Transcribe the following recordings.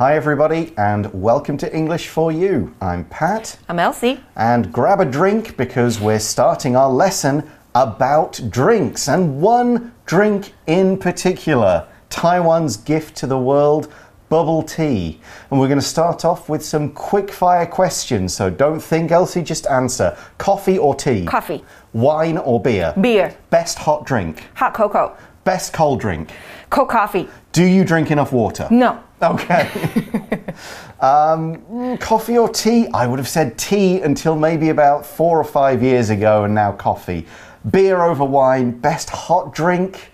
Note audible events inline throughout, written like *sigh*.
Hi, everybody, and welcome to English for You. I'm Pat, I'm Elsie. and grab a drink because we're starting our lesson about drinks, and one drink in particular Taiwan's gift to the world. Bubble tea. And we're going to start off with some quick fire questions. So don't think, Elsie, just answer. Coffee or tea? Coffee. Wine or beer? Beer. Best hot drink? Hot cocoa. Best cold drink? Cold coffee. Do you drink enough water? No. Okay. *laughs* um, mm, coffee or tea? I would have said tea until maybe about four or five years ago, and now coffee. Beer over wine. Best hot drink?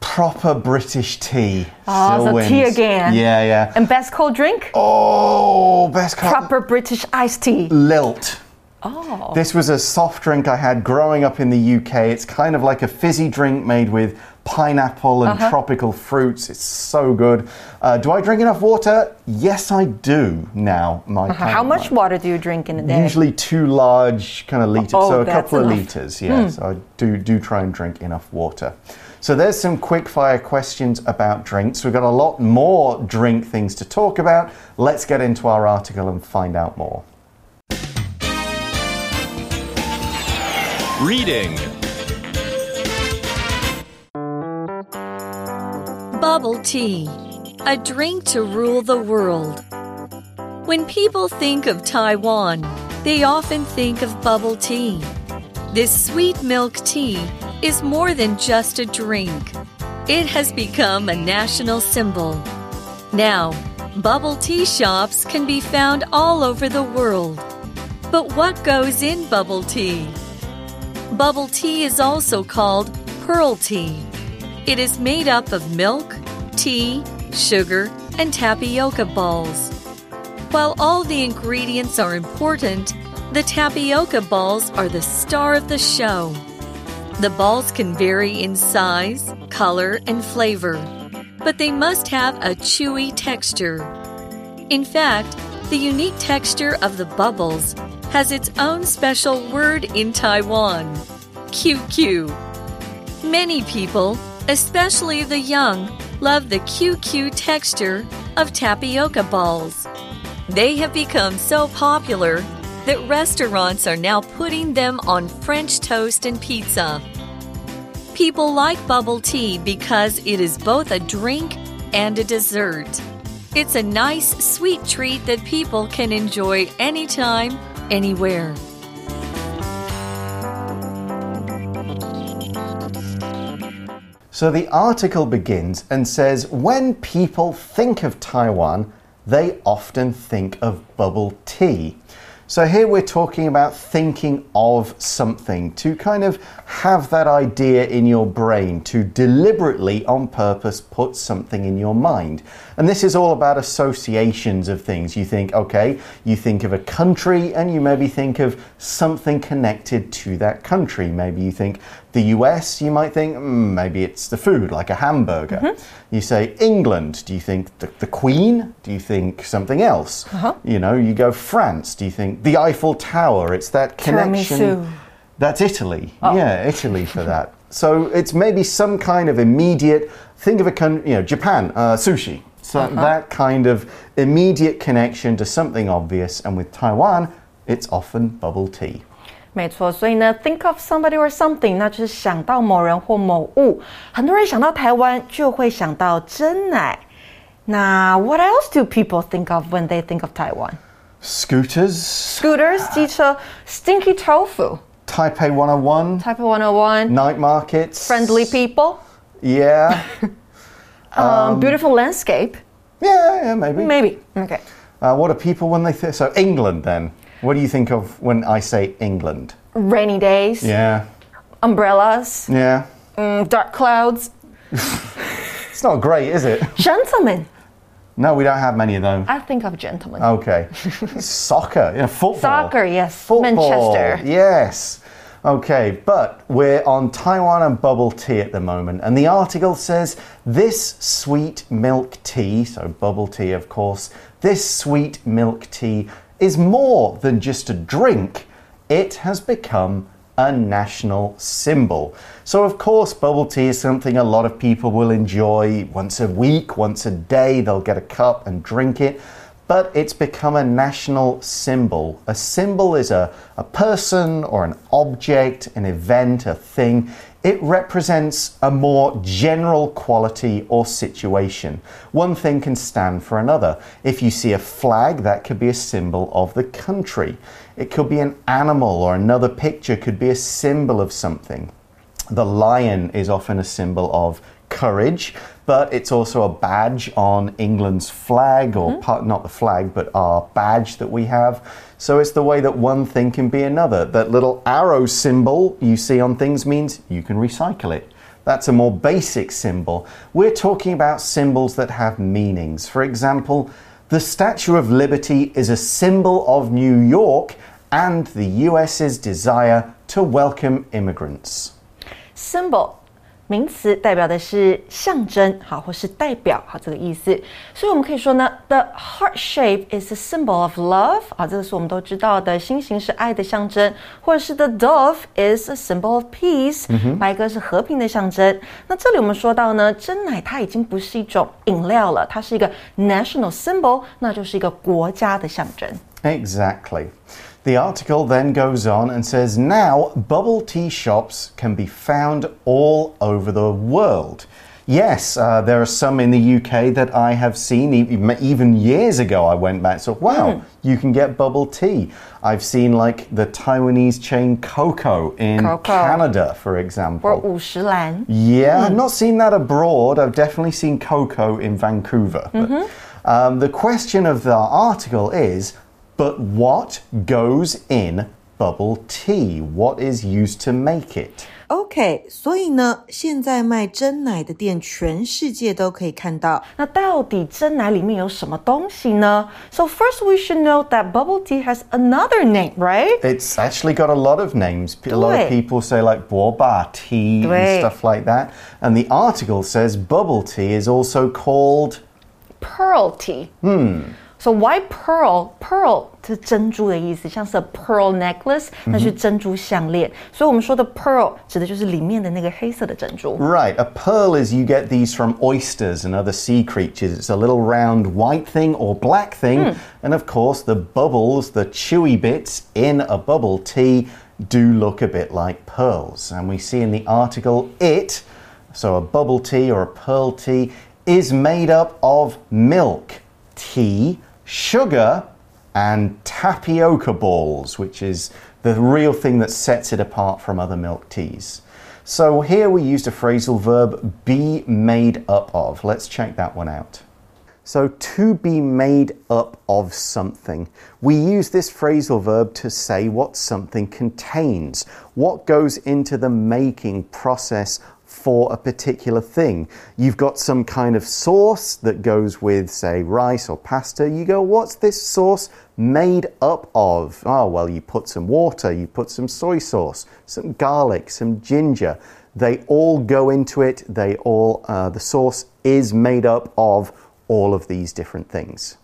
Proper British tea. Oh, so wins. tea again. Yeah, yeah. And best cold drink? Oh, best co- Proper British iced tea. Lilt. Oh. This was a soft drink I had growing up in the UK. It's kind of like a fizzy drink made with pineapple and Uh-huh. tropical fruits. It's so good. Uh, do I drink enough water? Yes, I do now. My Uh-huh. How much water do you drink in a day? Usually two large kind of liters, Oh, so a couple of enough. Hmm. liters. Yeah, so I do do try and drink enough water. So there's some quick fire questions about drinks. We've got a lot more drink things to talk about. Let's get into our article and find out more. Reading Bubble tea, a drink to rule the world. When people think of Taiwan, they often think of bubble tea. This sweet milk tea is more than just a drink, it has become a national symbol. Now, bubble tea shops can be found all over the world. But what goes in bubble tea? Bubble tea is also called pearl tea. It is made up of milk, tea, sugar, and tapioca balls. While all the ingredients are important, the tapioca balls are the star of the show. The balls can vary in size, color, and flavor, but they must have a chewy texture. In fact, the unique texture of the bubbles has its own special word in Taiwan QQ. Many people, especially the young, love the QQ texture of tapioca balls. They have become so popular that restaurants are now putting them on French toast and pizza. People like bubble tea because it is both a drink and a dessert. It's a nice, sweet treat that people can enjoy anytime, anywhere. So the article begins and says when people think of Taiwan, they often think of bubble tea. So here we're talking about thinking of something, to kind of have that idea in your brain, to deliberately, on purpose, put something in your mind. And this is all about associations of things. You think, okay, you think of a country and you maybe think of something connected to that country. Maybe you think the US, you might think mm, maybe it's the food, like a hamburger. You say England, do you think the, the Queen? Do you think something else? You know, you go France, do you think the Eiffel Tower? It's that connection. Tiramisu. That's Italy. Yeah, Italy for that. *laughs* So it's maybe some kind of immediate. Think of a country, you know, Japan, uh, sushi. So uh -huh. that kind of immediate connection to something obvious, and with Taiwan, it's often bubble tea. 没错，所以呢，think of somebody or something，那就是想到某人或某物。很多人想到台湾，就会想到珍奶。那 what else do people think of when they think of Taiwan? Scooters. Scooters, ah. 机车，stinky tofu. Taipei 101. Taipei 101. Night markets. Friendly people. Yeah. *laughs* um, beautiful landscape. Yeah, yeah, maybe. Maybe. Okay. Uh, what are people when they think? So, England then. What do you think of when I say England? Rainy days, Yeah. umbrellas, Yeah. mm, dark clouds, *laughs* It's not great, is it? gentlemen. No, we don't have many of them. I think of gentlemen. Okay. *laughs* Soccer, yeah, football. Soccer, yes. Football, Manchester. Yes. Okay, but we're on Taiwan and bubble tea at the moment, and the article says this sweet milk tea, so bubble tea, of course, this sweet milk tea is more than just a drink, it has become a national symbol. So, of course, bubble tea is something a lot of people will enjoy once a week, once a day. They'll get a cup and drink it. But it's become a national symbol. A symbol is a, a person or an object, an event, a thing. It represents a more general quality or situation. One thing can stand for another. If you see a flag, that could be a symbol of the country. It could be an animal or another picture could be a symbol of something. The lion is often a symbol of courage, but it's also a badge on England's flag, or hmm? part, not the flag, but our badge that we have. So it's the way that one thing can be another. That little arrow symbol you see on things means you can recycle it. That's a more basic symbol. We're talking about symbols that have meanings. For example, the Statue of Liberty is a symbol of New York and the US's desire to welcome immigrants. symbol 名词代表的是象征，好，或是代表，好，这个意思。所以我们可以说呢，the heart shape is a symbol of love，啊，这个是我们都知道的，心形是爱的象征，或者是 the dove is a symbol of peace，、嗯、白鸽是和平的象征。那这里我们说到呢，珍奶它已经不是一种饮料了，它是一个 national symbol，那就是一个国家的象征。Exactly. The article then goes on and says now bubble tea shops can be found all over the world. Yes, uh, there are some in the UK that I have seen e- even years ago. I went back, so wow, you can get bubble tea. I've seen like the Taiwanese chain Coco in Coco. Canada, for 或 example. 五十岚。 Yeah, I've not seen that abroad. I've definitely seen cocoa in Vancouver. But, um, the question of the article is but what goes in bubble tea? What is used to make it? OK，所以呢，现在卖珍奶的店全世界都可以看到。那到底珍奶里面有什么东西呢？So first we should know that bubble tea has another name, right? It's actually got a lot of names. A lot of people say like boba tea and stuff like that. And the article says bubble tea is also called pearl tea. Hmm. So why pearl? Pearl 是珍珠的意思，像是 a pearl necklace，那是珍珠项链。所以我们说的 pearl 指的就是里面的那个黑色的珍珠。 Right, a pearl is you get these from oysters and other sea creatures. It's a little round white thing or black thing. And of course, the bubbles, the chewy bits in a bubble tea, do look a bit like pearls. And we see in the article it, so a bubble tea or a pearl tea, is made up of milk, tea, sugar, and tapioca balls, which is the real thing that sets it apart from other milk teas. So here we used a phrasal verb be made up of. Let's check that one out. So to be made up of something. We use this phrasal verb to say what something contains, what goes into the making process for a particular thing. You've got some kind of sauce that goes with, say, rice or pasta. You go, what's this sauce made up of? Oh, well, you put some water, you put some soy sauce, some garlic, some ginger. They all go into it. They all, uh, the sauce is made up of all of these different things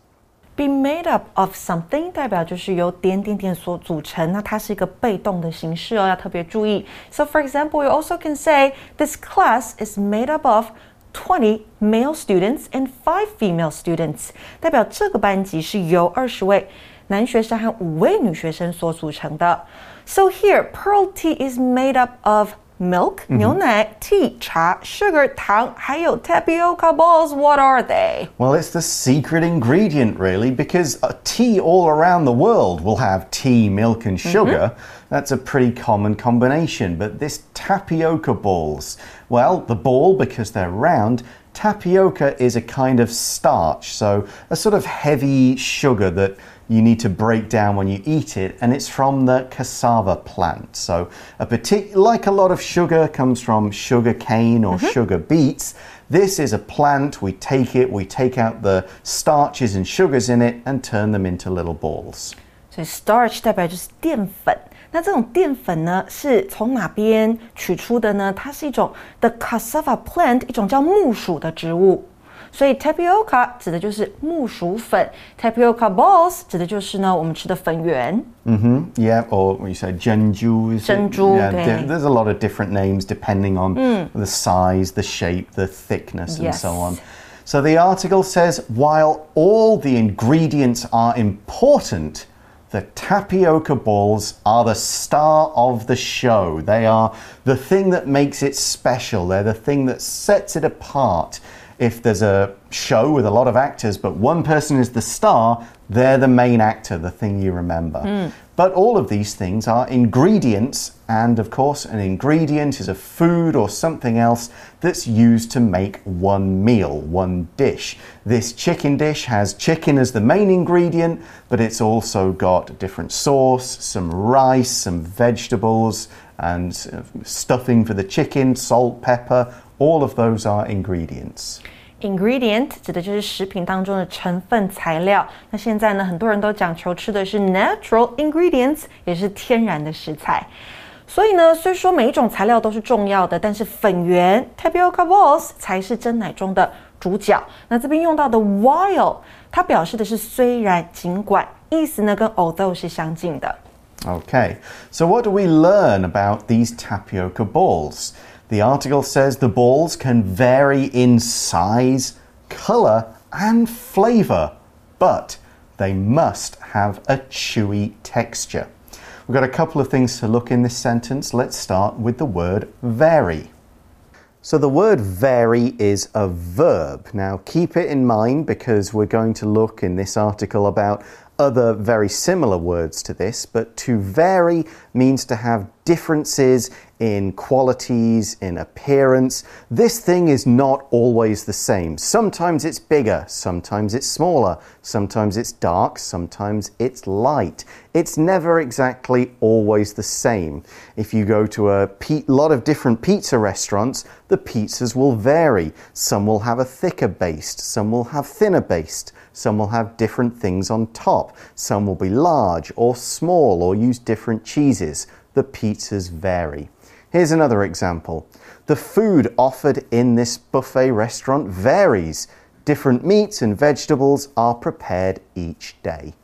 be made up of something 代表就是由点点点所组成，那它是一个被动的形式哦，要特别注意。So for example, you also can say this class is made up of 20 male students and 5 female students，代表这个班级是由二十位男学生和五位女学生所组成的。So here, Pearl tea is made up of milk 牛奶、tea 茶、sugar 糖，还有 tapioca balls. What are they? Well, it's the secret ingredient, really, because a tea all around the world will have tea, milk, and sugar. That's a pretty common combination. But this tapioca balls, well, the ball, because they're round, tapioca is a kind of starch, so a sort of heavy sugar that you need to break down when you eat it, and it's from the cassava plant. So, a partic- like a lot of sugar comes from sugar cane or sugar beets. This is a plant. We take it, we take out the starches and sugars in it, and turn them into little balls. 所以 starch 代表就是淀粉。那这种淀粉呢，是从哪边取出的呢？它是一种 the cassava plant，一种叫木薯的植物。 所以 tapioca 指的就是木薯粉，tapioca balls 指的就是呢我们吃的粉圆。 Yeah, or you say Jeonju. is it? Jeonju, Yeah, okay. there- there's a lot of different names depending on the size, the shape, the thickness, and so Yes. on. So the article says while all the ingredients are important, the tapioca balls are the star of the show. They are the thing that makes it special. They're the thing that sets it apart. If there's a show with a lot of actors, but one person is the star, they're the main actor, the thing you remember. Hmm. But all of these things are ingredients, and of course, an ingredient is a food or something else that's used to make one meal, one dish. This chicken dish has chicken as the main ingredient, but it's also got different sauce, some rice, some vegetables, and stuffing for the chicken, salt, pepper. All of those are ingredients. Ingredient 指的就是食品当中的成分材料。那现在呢，很多人都讲求吃的是 natural ingredients，也是天然的食材。所以呢，虽说每一种材料都是重要的，但是粉圆 tapioca balls 才是珍奶中的主角。那这边用到的 while，它表示的是虽然、尽管，意思呢跟 although 是相近的。Okay, so what do we learn about these tapioca balls? The article says the balls can vary in size, colour, and flavour, but they must have a chewy texture. We've got a couple of things to look in this sentence. Let's start with the word vary. So the word vary is a verb. Now keep it in mind because we're going to look in this article about other very similar words to this, but to vary means to have differences in qualities, in appearance. This thing is not always the same. Sometimes it's bigger, sometimes it's smaller, sometimes it's dark, sometimes it's light. It's never exactly always the same. If you go to a lot of different pizza restaurants, the pizzas will vary. Some will have a thicker base, some will have thinner base. Some will have different things on top. Some will be large or small or use different cheeses. The pizzas vary. Here's another example. The food offered in this buffet restaurant varies. Different meats and vegetables are prepared each day.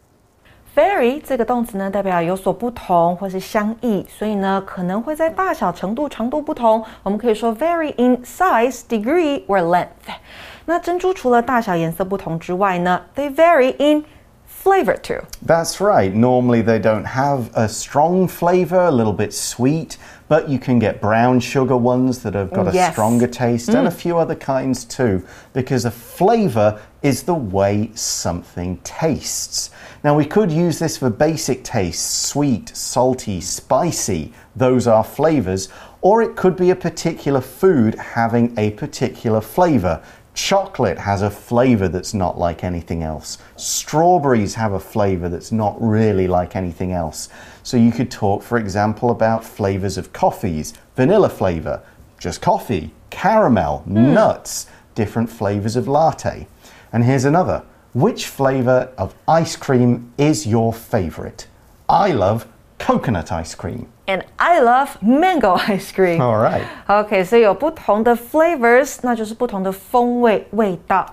Very 这个动词呢，代表有所不同或是相异，所以呢，可能会在大小、程度、长度不同。我们可以说 vary in size, degree or length。那珍珠除了大小、颜色不同之外呢，they vary in flavor too。That's right. Normally they don't have a strong flavor, a little bit sweet, but you can get brown sugar ones that have got a Yes. stronger taste and a mm. few other kinds too, because a flavor is the way something tastes. Now we could use this for basic tastes, sweet, salty, spicy. Those are flavors. Or it could be a particular food having a particular flavor. Chocolate has a flavor that's not like anything else. Strawberries have a flavor that's not really like anything else. So you could talk, for example, about flavors of coffees vanilla flavor, just coffee, caramel, hmm. nuts, different flavors of latte. And here's another. Which flavor of ice cream is your favorite? I love coconut ice cream And I love mango ice *laughs* cream. All right. OK，所以有不同的 flavors，那就是不同的风味味道。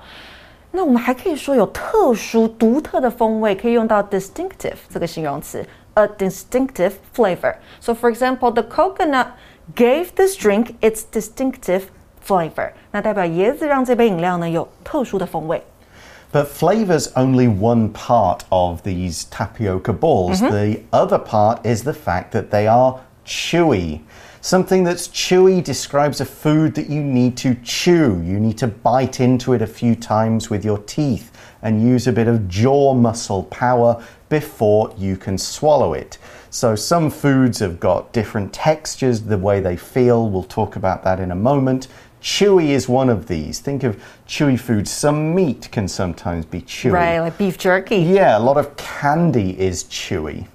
那我们还可以说有特殊、独特的风味，可以用到 distinctive 这个形容词，a distinctive flavor. So for example, the coconut gave this drink its distinctive flavor. 那代表椰子让这杯饮料呢有特殊的风味。 But flavor's only one part of these tapioca balls. Mm-hmm. The other part is the fact that they are chewy. Something that's chewy describes a food that you need to chew. You need to bite into it a few times with your teeth and use a bit of jaw muscle power before you can swallow it. So, some foods have got different textures, the way they feel. We'll talk about that in a moment. Chewy is one of these. Think of chewy foods. Some meat can sometimes be chewy. Right, like beef jerky. Yeah, a lot of candy is chewy.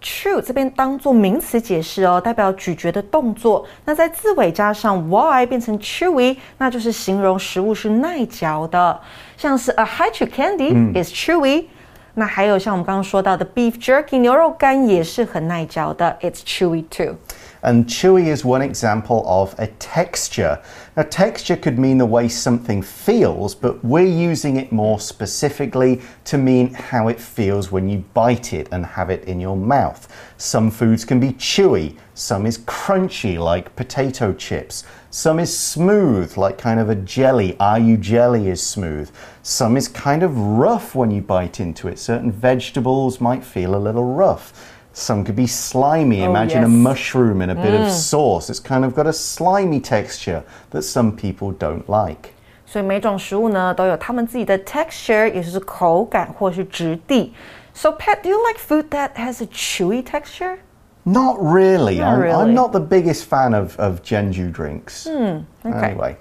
Chew 这边当做名词解释哦，代表咀嚼的动作。那在字尾加上 y 变成 chewy，那就是形容食物是耐嚼的。像是 a Hi-Chew candy、嗯、is chewy。那还有像我们刚刚说到的 beef jerky 牛肉干也是很耐嚼的，it's chewy too。And chewy is one example of a texture. Now, texture could mean the way something feels, but we're using it more specifically to mean how it feels when you bite it and have it in your mouth. Some foods can be chewy, some is crunchy, like potato chips. Some is smooth, like kind of a jelly. Aiyu jelly is smooth. Some is kind of rough when you bite into it. Certain vegetables might feel a little rough. Some could be slimy. Imagine a yes. mushroom in a bit of sauce. It's kind of got a slimy texture that some people don't like. 所以每种食物呢都有它们自己的 texture，也就是口感或是质地。So Pat, do you like food that has a chewy texture? Not really. Not I'm, really. I'm not the biggest fan of, of Genju drinks. okay. Anyway,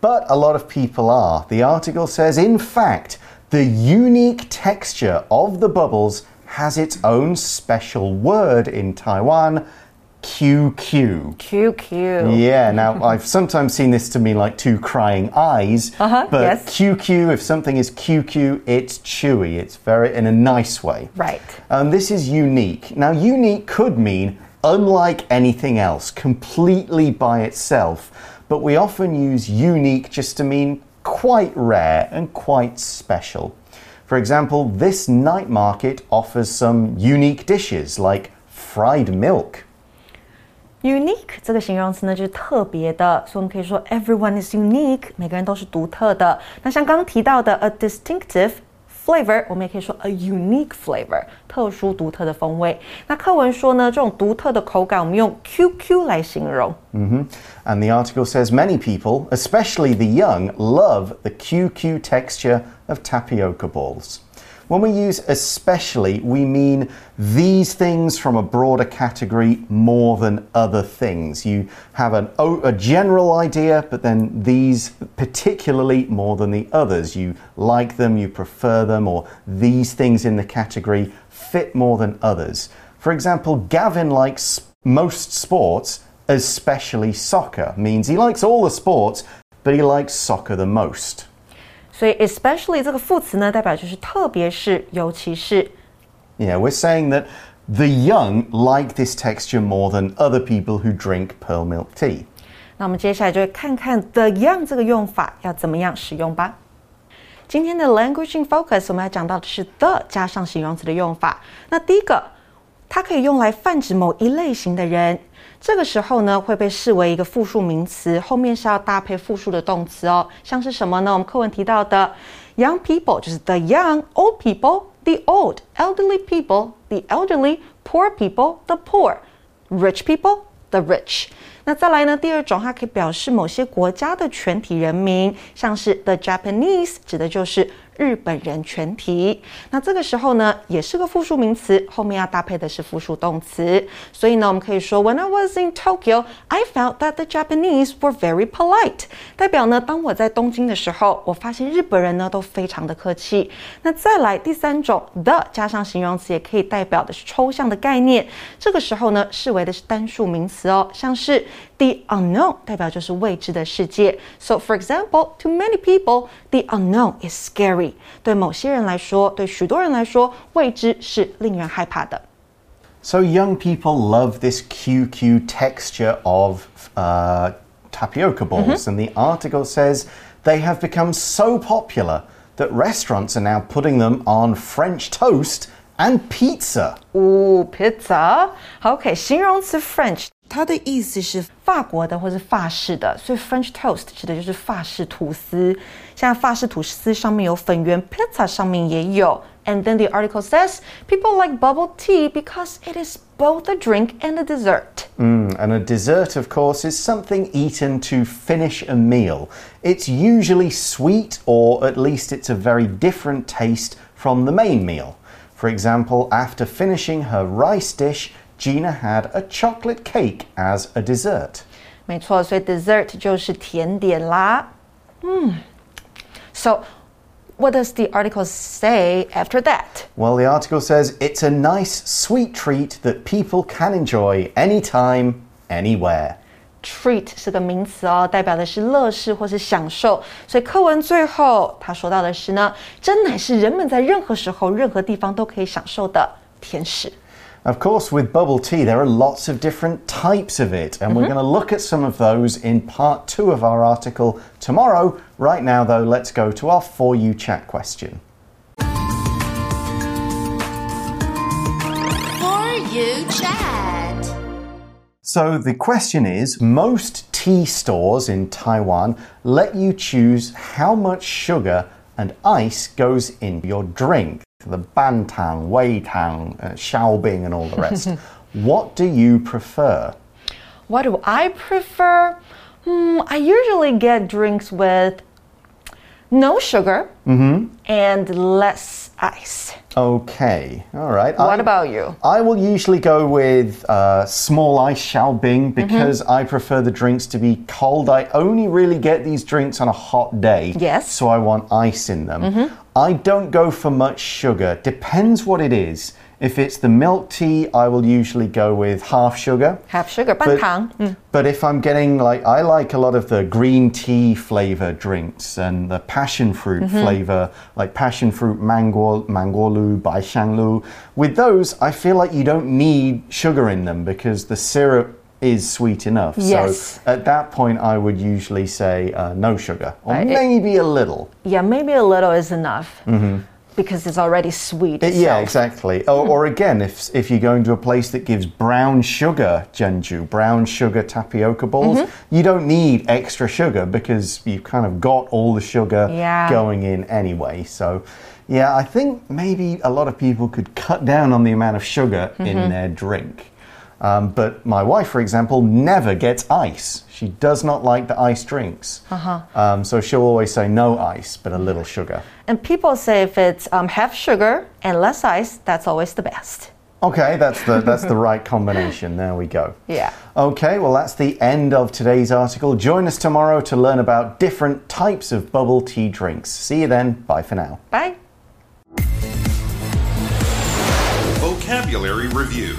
but a lot of people are. The article says, in fact, the unique texture of the bubbles has its own special word in Taiwan QQ. QQ. Yeah, now *laughs* I've sometimes seen this to mean like two crying eyes, Uh-huh, but yes. QQ, if something is QQ, it's chewy. It's very in a nice way. Right. And this is unique. Now, unique could mean unlike anything else, completely by itself, but we often use unique just to mean quite rare and quite special. For example, this night market offers some unique dishes like fried milk. Unique 这个形容词呢，就是特别的，所以我们可以说 everyone is unique，每个人都是独特的。那像刚刚提到的 a distinctive flavor，我们也可以说 a unique flavor，特殊独特的风味。那课文说呢，这种独特的口感，我们用 QQ 来形容。 And the article says many people, especially the young, love the QQ texture of tapioca balls. When we use especially, we mean these things from a broader category more than other things. You have an, a general idea, but then these particularly more than the others. You like them, you prefer them, or these things in the category fit more than others. For example, Gavin likes most sports, especially soccer, means he likes all the sports, but he likes soccer the most. 所以 especially 这个副词呢，代表就是特别是，尤其是。 Yeah, we're saying that the young like this texture more than other people who drink pearl milk tea. 那我们接下来就会看看 the young 这个用法要怎么样使用吧。今天的 language in focus 我们要讲到的是 the 加上形容词的用法。那第一个， 它可以用来泛指某一类型的人，这个时候呢会被视为一个复数名词，后面是要搭配复数的动词哦。像是什么呢？我们课文提到的 young people 就是 the young，old people，the old，elderly people，the elderly，poor people，the poor，rich people。the rich。那再来呢？第二种，它可以表示某些国家的全体人民，像是 the Japanese，指的就是日本人全体。那这个时候呢，也是个复数名词，后面要搭配的是复数动词。所以呢，我们可以说，When I was in Tokyo, I felt that the Japanese were very polite。代表呢，当我在东京的时候，我发现日本人呢都非常的客气。那再来第三种，the 加上形容词也可以代表的是抽象的概念。这个时候呢，视为的是单数名词哦，像是 the unknown 代表就是未知的世界。So for example, to many people, the unknown is scary。对某些人来说，对许多人来说，未知是令人害怕的。 So young people love this QQ texture of uh, tapioca balls, and the article says they have become so popular that restaurants are now putting them on French toast and pizza. 哦，pizza。好，OK，形容词 French 它的意思是法国的或是法式的，所以 French toast 指的就是法式吐司。像法式吐司上面有粉圆，pizza 上面也有。And then the article says people like bubble tea because it is both a drink and a dessert. Mm, and a dessert, of course, is something eaten to finish a meal. It's usually sweet, or at least it's a very different taste from the main meal. For example, after finishing her rice dish, Gina had a chocolate cake as a dessert. 没错，所以 dessert 就是甜点啦。嗯，So what does the article say after that? Well, the article says it's a nice, sweet treat that people can enjoy anytime, anywhere. Treat 是个名词哦，代表的是乐事或是享受。所以课文最后他说到的是呢，真乃是人们在任何时候、任何地方都可以享受的甜食。Of course, with bubble tea, there are lots of different types of it, and we're going to look at some of those in part two of our article tomorrow. Right now, though, let's go to our For You chat question. For you chat. So the question is most tea stores in Taiwan let you choose how much sugar and ice goes in your drink. The bantang, wei tang, uh, xiaobing, and all the rest. *laughs* what do you prefer? What do I prefer? Hmm, I usually get drinks with no sugar and less ice. Okay, all right. What I- about you? I will usually go with uh, small ice xiaobing because I prefer the drinks to be cold. I only really get these drinks on a hot day. Yes. So I want ice in them. I don't go for much sugar. Depends what it is. If it's the milk tea, I will usually go with half sugar. Half sugar, but, mm. but if I'm getting like, I like a lot of the green tea flavor drinks and the passion fruit mm -hmm. flavor, like passion fruit mango, mangolu, lu. With those, I feel like you don't need sugar in them because the syrup is sweet enough. Yes. So at that point, I would usually say uh, no sugar, or maybe it, a little. Yeah, maybe a little is enough. Mm -hmm because it's already sweet. Uh, Yeah, exactly. Or, hmm. or again, if if you're going to a place that gives brown sugar genju, brown sugar tapioca balls, mm-hmm. you don't need extra sugar because you've kind of got all the sugar Yeah. going in anyway. So, yeah, I think maybe a lot of people could cut down on the amount of sugar in mm-hmm. their drink. Um, but my wife, for example, never gets ice. She does not like the ice drinks. Um, so she'll always say no ice, but a little sugar. And people say if it's um, half sugar and less ice, that's always the best. Okay, that's the that's the *laughs* right combination. There we go. Yeah. Okay, well that's the end of today's article. Join us tomorrow to learn about different types of bubble tea drinks. See you then. Bye for now. Bye. Vocabulary Review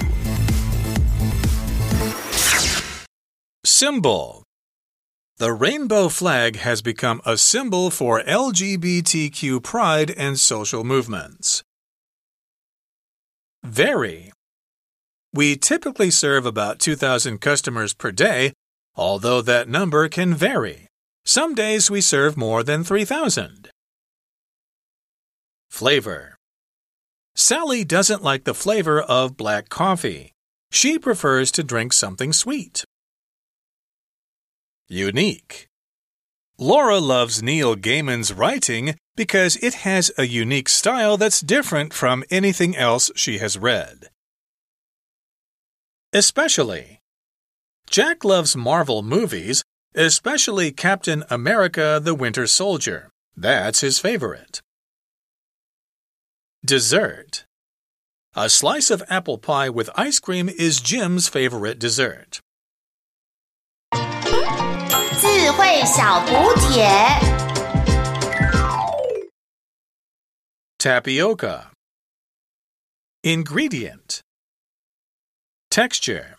Symbol The rainbow flag has become a symbol for LGBTQ pride and social movements. Vary. We typically serve about 2,000 customers per day, although that number can vary. Some days we serve more than 3,000. Flavor Sally doesn't like the flavor of black coffee. She prefers to drink something sweet. Unique. Laura loves Neil Gaiman's writing because it has a unique style that's different from anything else she has read. Especially. Jack loves Marvel movies, especially Captain America the Winter Soldier. That's his favorite. Dessert. A slice of apple pie with ice cream is Jim's favorite dessert. 智慧小补帖。 Tapioca. Ingredient. Texture.